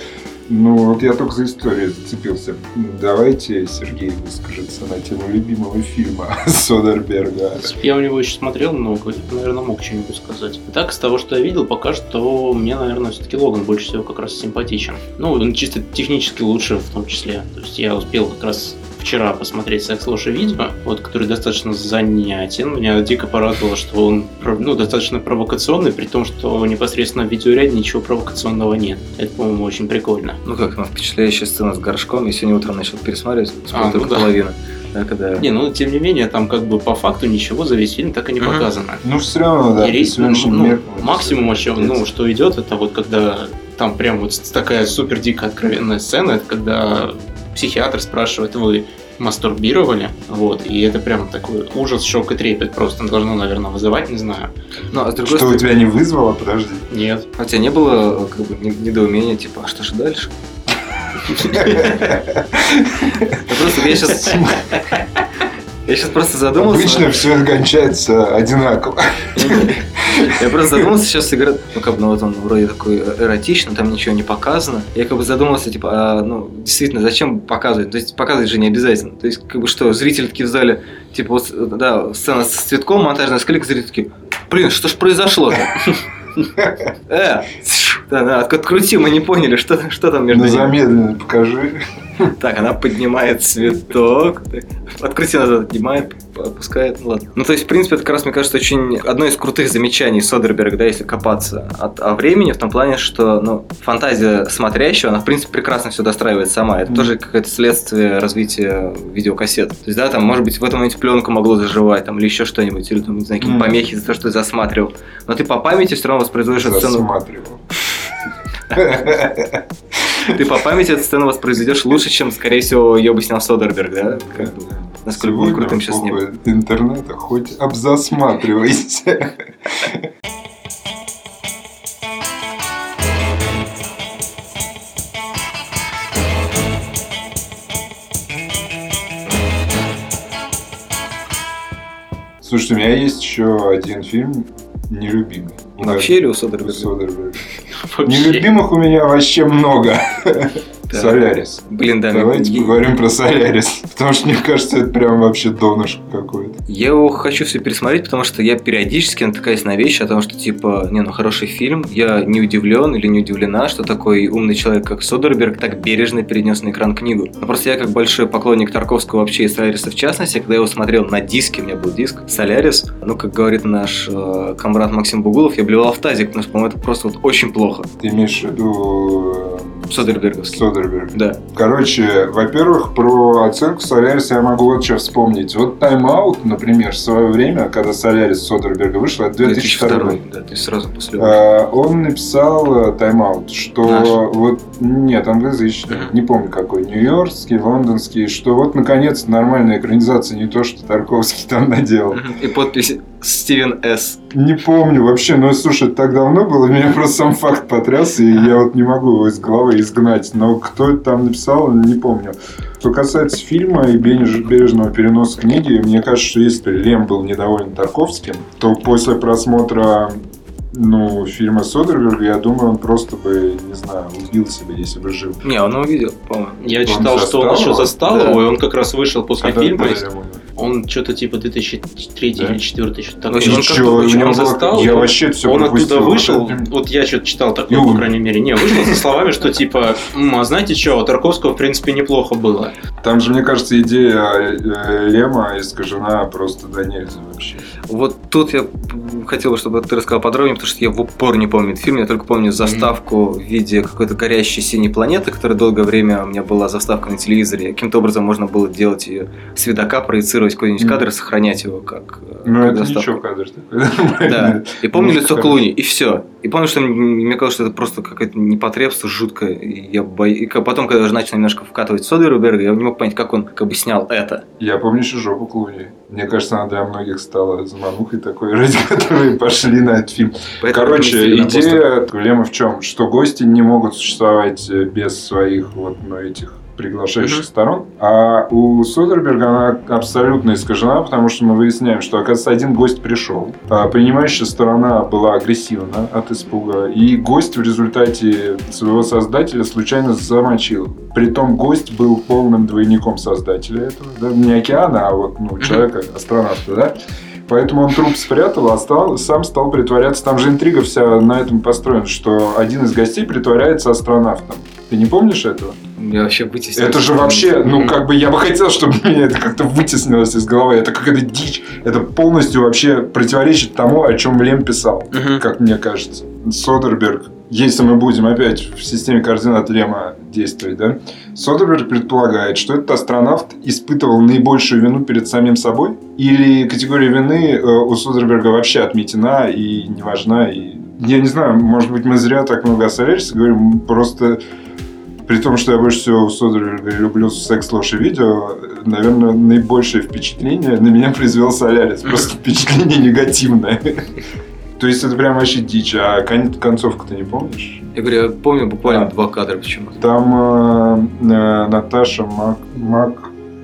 Ну, вот я только за историю зацепился. Давайте Сергей выскажется на тему любимого фильма Содерберга. Я у него еще смотрел много, наверное, мог что-нибудь сказать. Так, с того, что я видел, пока что мне, наверное, все-таки Логан больше всего как раз симпатичен. Ну, он чисто технически лучше в том числе. То есть я успел как раз вчера посмотреть «Секс, ложь и видео», вот, который достаточно занятен. Меня дико порадовало, что он ну, достаточно провокационный, при том, что непосредственно в видеоряде ничего провокационного нет. Это, по-моему, очень прикольно. Ну как, ну, впечатляющая сцена с горшком. Я сегодня утром начал пересматривать, смотрю а, только ну, да. половину. Да, когда... Не, ну тем не менее, там как бы по факту ничего за весь фильм так и не показано. Ну все равно, да. И, ну, ну, максимум вообще, ну, что идет, это вот когда там прям вот такая супер дико откровенная сцена, это когда психиатр спрашивает, вы мастурбировали, вот, и это прям такой ужас, шок и трепет просто должно, наверное, вызывать, не знаю. Ну, а с другой что стороны... у тебя не вызвало, подожди? Нет. А у тебя не было как бы недоумения, типа, а что же дальше? Просто я сейчас... Я сейчас просто задумался. Обычно все кончается одинаково. Я просто задумался, сейчас игра, ну как бы, ну вот он вроде такой эротичный, там ничего не показано. Я как бы задумался, типа, а, ну действительно, зачем показывать? То есть показывать же не обязательно. То есть как бы что, зрители такие в зале, типа вот, да, сцена с цветком монтажная, сколько зрители такие, блин, что ж произошло-то? Э, да, да, открути, мы не поняли, что, что там между ними. замедленно покажи. Так, она поднимает цветок. Открытие назад поднимает, опускает. Ну ладно. Ну, то есть, в принципе, это как раз, мне кажется, очень одно из крутых замечаний Содерберга, да, если копаться от, о времени, в том плане, что ну, фантазия смотрящего, она, в принципе, прекрасно все достраивает сама. Это mm. тоже какое-то следствие развития видеокассет. То есть, да, там, может быть, в этом моменте пленка могло заживать, там, или еще что-нибудь, или, там, не знаю, какие-то mm. помехи за то, что ты засматривал. Но ты по памяти все равно воспроизводишь эту сцену. Засматривал. Ты по памяти эту сцену воспроизведешь лучше, чем, скорее всего, ее бы снял Содерберг, да? Как бы, насколько он крутым сейчас не был. интернета хоть обзасматривайся. Слушайте, у меня есть еще один фильм нелюбимый. Вообще или у Содерберга? Содерберга. Нелюбимых у меня вообще много. Солярис. Блин, да. Давайте поговорим про Солярис. Потому что мне кажется, это прям вообще донышко какое-то. Я его хочу все пересмотреть, потому что я периодически натыкаюсь на вещи о том, что типа, не, ну хороший фильм, я не удивлен или не удивлена, что такой умный человек, как Содерберг, так бережно перенес на экран книгу. Но просто я как большой поклонник Тарковского вообще и Соляриса в частности, когда я его смотрел на диске, у меня был диск Солярис, ну, как говорит наш э, комрад Максим Бугулов, я блевал в тазик, потому что, по-моему, это просто вот очень плохо. Ты имеешь в виду Содерберговский. Содерберг. Да. Короче, во-первых, про оценку Соляриса я могу вот что вспомнить. Вот тайм-аут, например, в свое время, когда Солярис Содерберга вышел, это 2002. 2002 да, ты сразу после. А, он написал э, тайм-аут, что Наш. вот нет, англоязычный, uh-huh. не помню какой, нью-йоркский, лондонский, что вот наконец нормальная экранизация, не то, что Тарковский там наделал. Uh-huh. И подпись Стивен С. Не помню вообще, но слушай, так давно было, меня просто сам факт потряс, и я вот не могу его из головы изгнать. Но кто это там написал, не помню. Что касается фильма и бережного переноса книги, мне кажется, что если Лем был недоволен Тарковским, то после просмотра ну, фильма Содерберга, я думаю, он просто бы, не знаю, убил себя, если бы жил. Не, он увидел, по-моему. Я он читал, что он еще застал да. его, и он как раз вышел после Когда фильма. Он что-то типа 2003 да? или 2004 что-то такое. Он, Ничего, он, он застал, я вообще все Он оттуда вышел, вот, вот я что-то читал такое, ну, по крайней мере. Не, вышел со словами, что типа, а знаете что, у Тарковского, в принципе, неплохо было. Там же, мне кажется, идея э, Лема искажена просто до нельзя вообще. Вот тут я хотел бы, чтобы ты рассказал подробнее, потому что я в упор не помню этот фильм, я только помню заставку mm-hmm. в виде какой-то горящей синей планеты, которая долгое время у меня была заставка на телевизоре. Каким-то образом можно было делать ее с видока, проецировать какой-нибудь mm-hmm. кадр сохранять его как, э, ну, как это заставку. ничего кадр такой. Да. И помню лицо Клуни, и все. И помню, что мне казалось, что это просто какое-то непотребство жуткое. И я бо... и потом, когда я уже начал немножко вкатывать Содерберга, я не мог понять, как он как бы снял это. Я помню еще жопу Клуни. Мне кажется, она для многих стала заманухой такой, ради которой пошли на этот фильм. Поэтому Короче, идея проблема в чем? Что гости не могут существовать без своих вот ну, этих приглашающих mm-hmm. сторон. А у Содерберга она абсолютно искажена, потому что мы выясняем, что, оказывается, один гость пришел, а принимающая сторона была агрессивна от испуга, и гость в результате своего создателя случайно замочил. Притом гость был полным двойником создателя этого, да? не океана, а вот ну, человека, астронавта, да? Поэтому он труп спрятал, а стал, сам стал притворяться. Там же интрига вся на этом построена, что один из гостей притворяется астронавтом. Ты не помнишь этого? Я вообще вытеснил. Это же вообще, ну, как бы я бы хотел, чтобы мне это как-то вытеснилось из головы. Это какая-то дичь. Это полностью вообще противоречит тому, о чем Лем писал, угу. как мне кажется. Содерберг, если мы будем опять в системе координат Лема действовать, да, Содерберг предполагает, что этот астронавт испытывал наибольшую вину перед самим собой, или категория вины э, у Содерберга вообще отметена и не важна, и я не знаю, может быть, мы зря так много о говорим, просто при том, что я больше всего у Содерберга люблю секс, ложь и видео, наверное, наибольшее впечатление на меня произвел Солярис. Просто впечатление негативное. То есть это прям вообще дичь. А концовку ты не помнишь? Я говорю, я помню буквально два кадра почему-то. Там э, э, Наташа Мак, Мак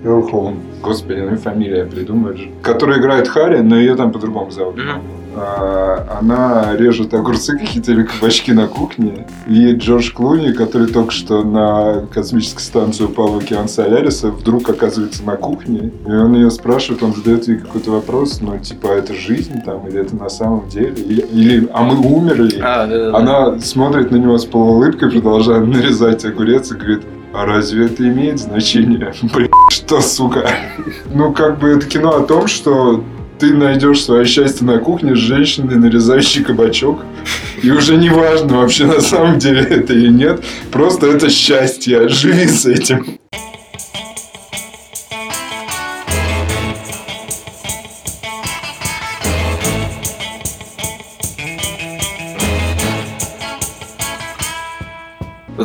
Элхолм. Господи, ну и фамилия придумаешь. Которая играет Харри, но ее там по-другому зовут. Mm-hmm. А, она режет огурцы какие-то или кабачки на кухне. И Джордж Клуни, который только что на космической станции упал в океан Соляриса, вдруг оказывается на кухне. И он ее спрашивает, он задает ей какой-то вопрос, ну, типа, «А это жизнь там, или это на самом деле? Или, или а мы умерли? А, да, да, Она смотрит на него с полуулыбкой, продолжая нарезать огурец и говорит, А разве это имеет значение? Блин, что, сука? Ну, как бы это кино о том, что ты найдешь свое счастье на кухне с женщиной, нарезающей кабачок. И уже не важно вообще на самом деле это или нет. Просто это счастье. Живи с этим.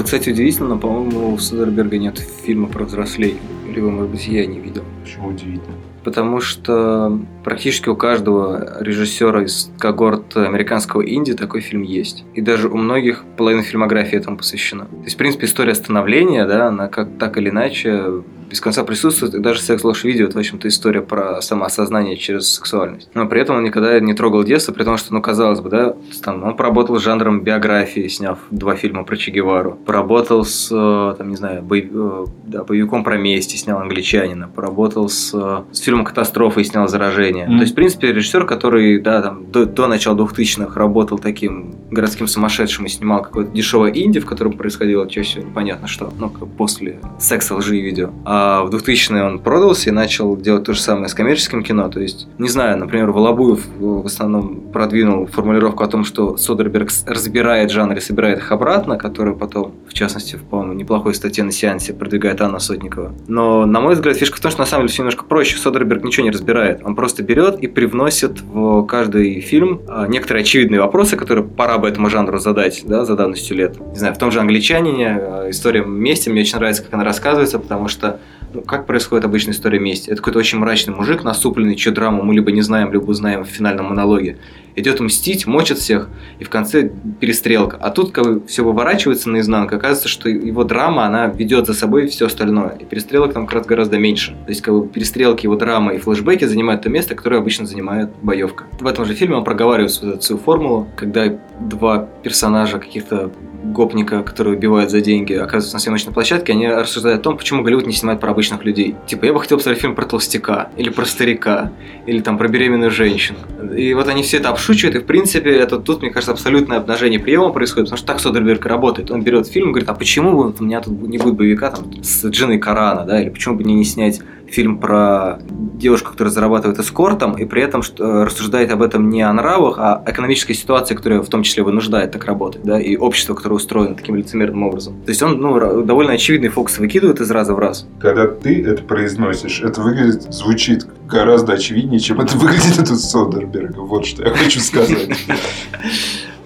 кстати, удивительно, но, по-моему, у Содерберга нет фильма про взросление. Либо, может быть, я не видел. Почему удивительно? Потому что практически у каждого режиссера из когорт американского инди такой фильм есть. И даже у многих половина фильмографии этому посвящена. То есть, в принципе, история становления, да, она как так или иначе без конца присутствует, и даже секс, ложь, видео, это, в общем-то, история про самоосознание через сексуальность. Но при этом он никогда не трогал детство, при том, что, ну, казалось бы, да, там, он поработал с жанром биографии, сняв два фильма про Че Гевару, поработал с, э, там, не знаю, боев... Э, да, боевиком про месть снял «Англичанина», поработал с, э, с фильмом «Катастрофа» и снял «Заражение». Mm-hmm. То есть, в принципе, режиссер, который, да, там, до, до начала 2000-х работал таким городским сумасшедшим и снимал какое-то дешевое инди, в котором происходило чаще всего непонятно что, ну, после секса, лжи и видео. А а в 2000-е он продался и начал делать то же самое с коммерческим кино. То есть, не знаю, например, Волобуев в основном продвинул формулировку о том, что Содерберг разбирает жанр и собирает их обратно, которую потом, в частности, в, по-моему, неплохой статье на сеансе продвигает Анна Сотникова. Но, на мой взгляд, фишка в том, что на самом деле все немножко проще. Содерберг ничего не разбирает. Он просто берет и привносит в каждый фильм а, некоторые очевидные вопросы, которые пора бы этому жанру задать, да, за давностью лет. Не знаю, в том же «Англичанине» а, история мести мне очень нравится, как она рассказывается, потому что ну, как происходит обычная история мести? Это какой-то очень мрачный мужик, насупленный, чью драму мы либо не знаем, либо узнаем в финальном монологе. Идет мстить, мочит всех, и в конце перестрелка. А тут как бы все выворачивается наизнанку, оказывается, что его драма, она ведет за собой все остальное. И перестрелок там как раз гораздо меньше. То есть как бы перестрелки, его драма и флешбеки занимают то место, которое обычно занимает боевка. В этом же фильме он проговаривает свою, свою формулу, когда два персонажа каких-то гопника, которые убивают за деньги, оказываются на съемочной площадке, они рассуждают о том, почему Голливуд не снимает про обычных людей. Типа, я бы хотел посмотреть фильм про толстяка, или про старика, или там про беременную женщину. И вот они все это обшучивают, и в принципе это тут, мне кажется, абсолютное обнажение приема происходит, потому что так Содерберг работает. Он берет фильм и говорит, а почему у меня тут не будет боевика там, с Джиной Карана, да, или почему бы мне не снять фильм про девушку, которая зарабатывает эскортом, и при этом что, рассуждает об этом не о нравах, а о экономической ситуации, которая в том числе вынуждает так работать, да, и общество, которое устроено таким лицемерным образом. То есть он ну, довольно очевидный фокус выкидывает из раза в раз. Когда ты это произносишь, это выглядит, звучит гораздо очевиднее, чем это выглядит у Содерберга. Вот что я хочу сказать.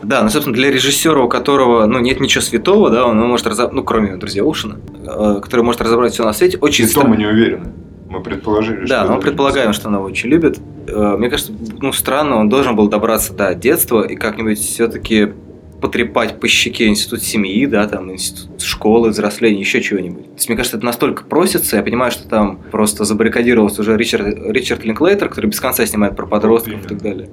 Да, ну, собственно, для режиссера, у которого, ну, нет ничего святого, да, он может разобрать, ну, кроме «Друзья Ушина», э, который может разобрать все на свете, очень... И то мы не уверены. Мы предположили, Да, но мы предполагаем, что она его очень любит. Э, мне кажется, ну, странно, он должен был добраться до детства и как-нибудь все-таки потрепать по щеке институт семьи, да, там, институт школы, взросления, еще чего-нибудь. То есть, мне кажется, это настолько просится, я понимаю, что там просто забаррикадировался уже Ричард, Ричард Линклейтер, который без конца снимает про подростков вот и так далее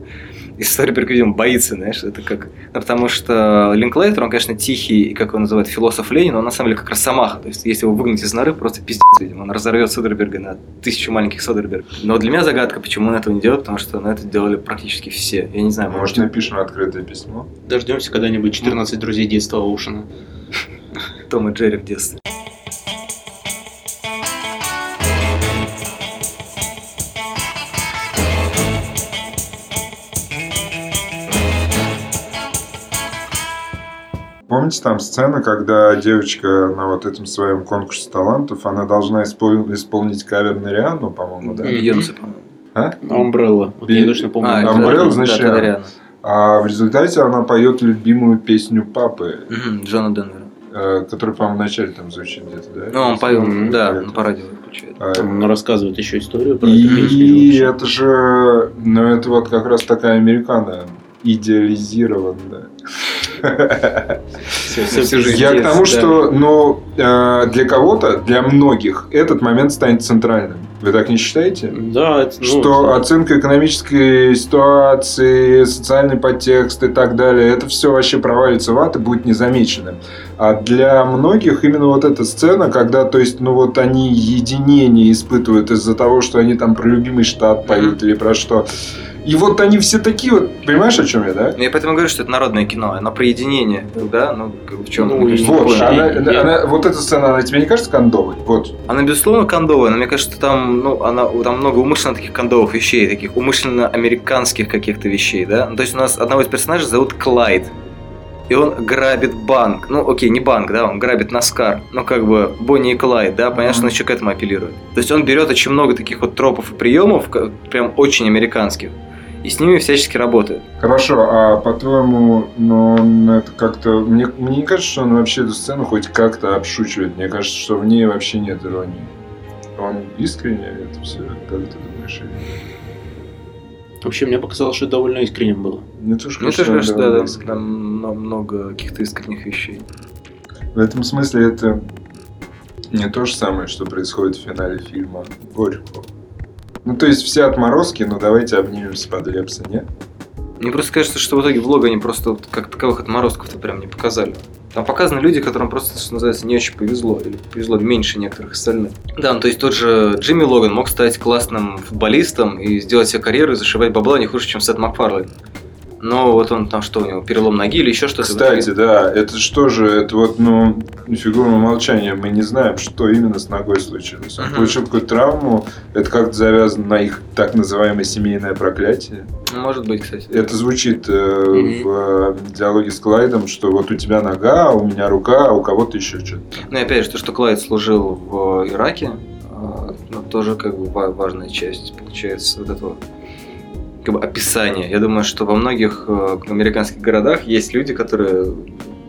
и Сториберг, видимо, боится, знаешь, это как... Ну, потому что Линклейтер, он, конечно, тихий, и, как его называют, философ Ленин, но он на самом деле как росомаха. То есть, если его выгнать из норы, просто пиздец, видимо. Он разорвет Содерберга на тысячу маленьких Содерберг. Но для меня загадка, почему он этого не делает, потому что ну, это делали практически все. Я не знаю, может... Может, напишем открытое письмо? Дождемся когда-нибудь 14 друзей детства Оушена. Том и Джерри в детстве. Помните там сцена, когда девочка на вот этом своем конкурсе талантов, она должна испол... исполнить кавер на Риану, по-моему, да? Бейонсе, по-моему. А? Амбрелла. Вот я точно помню. А, Амбрелла, значит, да, Риана. А в результате она поет любимую песню папы. Джона Денвера. Э, который, по-моему, вначале там звучит где-то, да? Ну, он поет, да, на по радио включает. А, он рассказывает еще историю про и эту песню. И это же, ну, это вот как раз такая американа идеализированная. Я к тому, что но э, для кого-то, для многих этот момент станет центральным. Вы так не считаете? Да. Это, ну, что да. оценка экономической ситуации, социальный подтекст и так далее, это все вообще провалится в ад и будет незамеченным. А для многих именно вот эта сцена, когда, то есть, ну вот они единение испытывают из-за того, что они там про любимый штат поют mm-hmm. или про что. И вот они все такие вот, понимаешь, о чем я, да? Ну, я поэтому говорю, что это народное кино, оно про единение, да? Ну, в чем? Ну, вот, она, я... она, вот эта сцена, она тебе не кажется кондовой? Вот. Она, безусловно, кондовая, но мне кажется, что там, ну, она, там много умышленно таких кондовых вещей, таких умышленно американских каких-то вещей, да? Ну, то есть у нас одного из персонажей зовут Клайд и он грабит банк. Ну, окей, не банк, да, он грабит Наскар. Ну, как бы Бонни и Клайд, да, понятно, что он еще к этому апеллирует. То есть он берет очень много таких вот тропов и приемов, прям очень американских, и с ними всячески работает. Хорошо, а по-твоему, ну, это как-то... Мне, мне не кажется, что он вообще эту сцену хоть как-то обшучивает. Мне кажется, что в ней вообще нет иронии. Он искренне это все, как ты думаешь? Или... Вообще, мне показалось, что довольно искренним было. Мне тоже кажется, мне тоже да, да, там много каких-то искренних вещей. В этом смысле это не то же самое, что происходит в финале фильма Горько. Ну, то есть все отморозки, но давайте обнимемся под Лепса, нет? Мне просто кажется, что в итоге в лого они просто как таковых отморозков-то прям не показали. Там показаны люди, которым просто, что называется, не очень повезло, или повезло меньше некоторых остальных. Да, ну, то есть тот же Джимми Логан мог стать классным футболистом и сделать себе карьеру и зашивать бабла не хуже, чем Сет Макфарлейн но вот он там что у него, перелом ноги или еще что-то? Кстати, да, это что же, это вот, ну, фигурное молчание, мы не знаем, что именно с ногой случилось. Он uh-huh. получил какую-то травму, это как-то завязано на их так называемое семейное проклятие. Ну, может быть, кстати. Это звучит э, uh-huh. в э, диалоге с Клайдом, что вот у тебя нога, а у меня рука, а у кого-то еще что-то. Ну и опять же, то, что Клайд служил в Ираке, э, ну, тоже как бы важная часть, получается, вот этого как бы, описание. Я думаю, что во многих э, американских городах есть люди, которые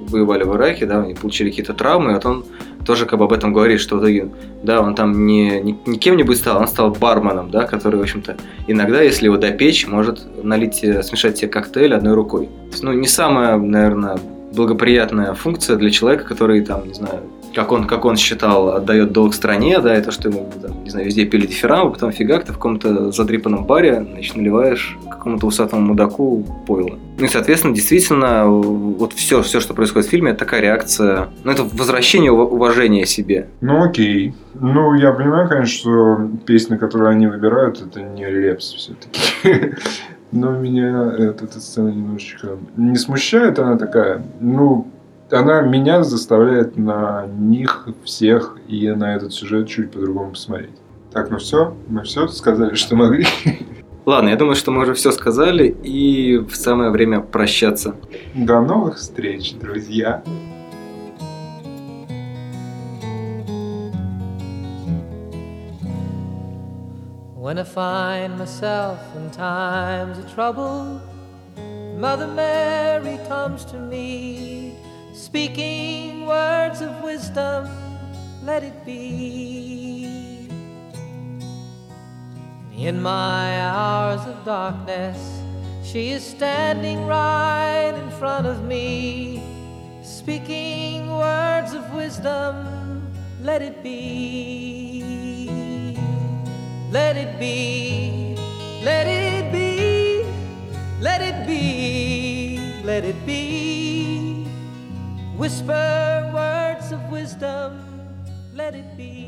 воевали в Ираке, да, они получили какие-то травмы, и вот он тоже как бы об этом говорит, что в итоге, да, он там не, не, не кем-нибудь стал, он стал барменом, да, который, в общем-то, иногда, если его допечь, может налить, э, смешать себе коктейль одной рукой. ну, не самая, наверное, благоприятная функция для человека, который там, не знаю, как он, как он считал, отдает долг стране, да, это что ему, там, не знаю, везде пили дифирамбы, потом фигак, ты в каком-то задрипанном баре, значит, наливаешь какому-то усатому мудаку пойло. Ну и, соответственно, действительно, вот все, все, что происходит в фильме, это такая реакция, ну, это возвращение уважения себе. Ну, окей. Ну, я понимаю, конечно, что песня, которую они выбирают, это не Лепс все-таки. Но меня эта, эта сцена немножечко не смущает, она такая, ну, она меня заставляет на них всех и на этот сюжет чуть по-другому посмотреть. Так, ну все, мы все сказали, что могли. Ладно, я думаю, что мы уже все сказали, и в самое время прощаться. До новых встреч, друзья! When I find myself in times of trouble, Mother Mary comes to me speaking words of wisdom, let it be. In my hours of darkness, she is standing right in front of me, speaking words of wisdom, let it be. Let it be, let it be, let it be, let it be. Whisper words of wisdom, let it be.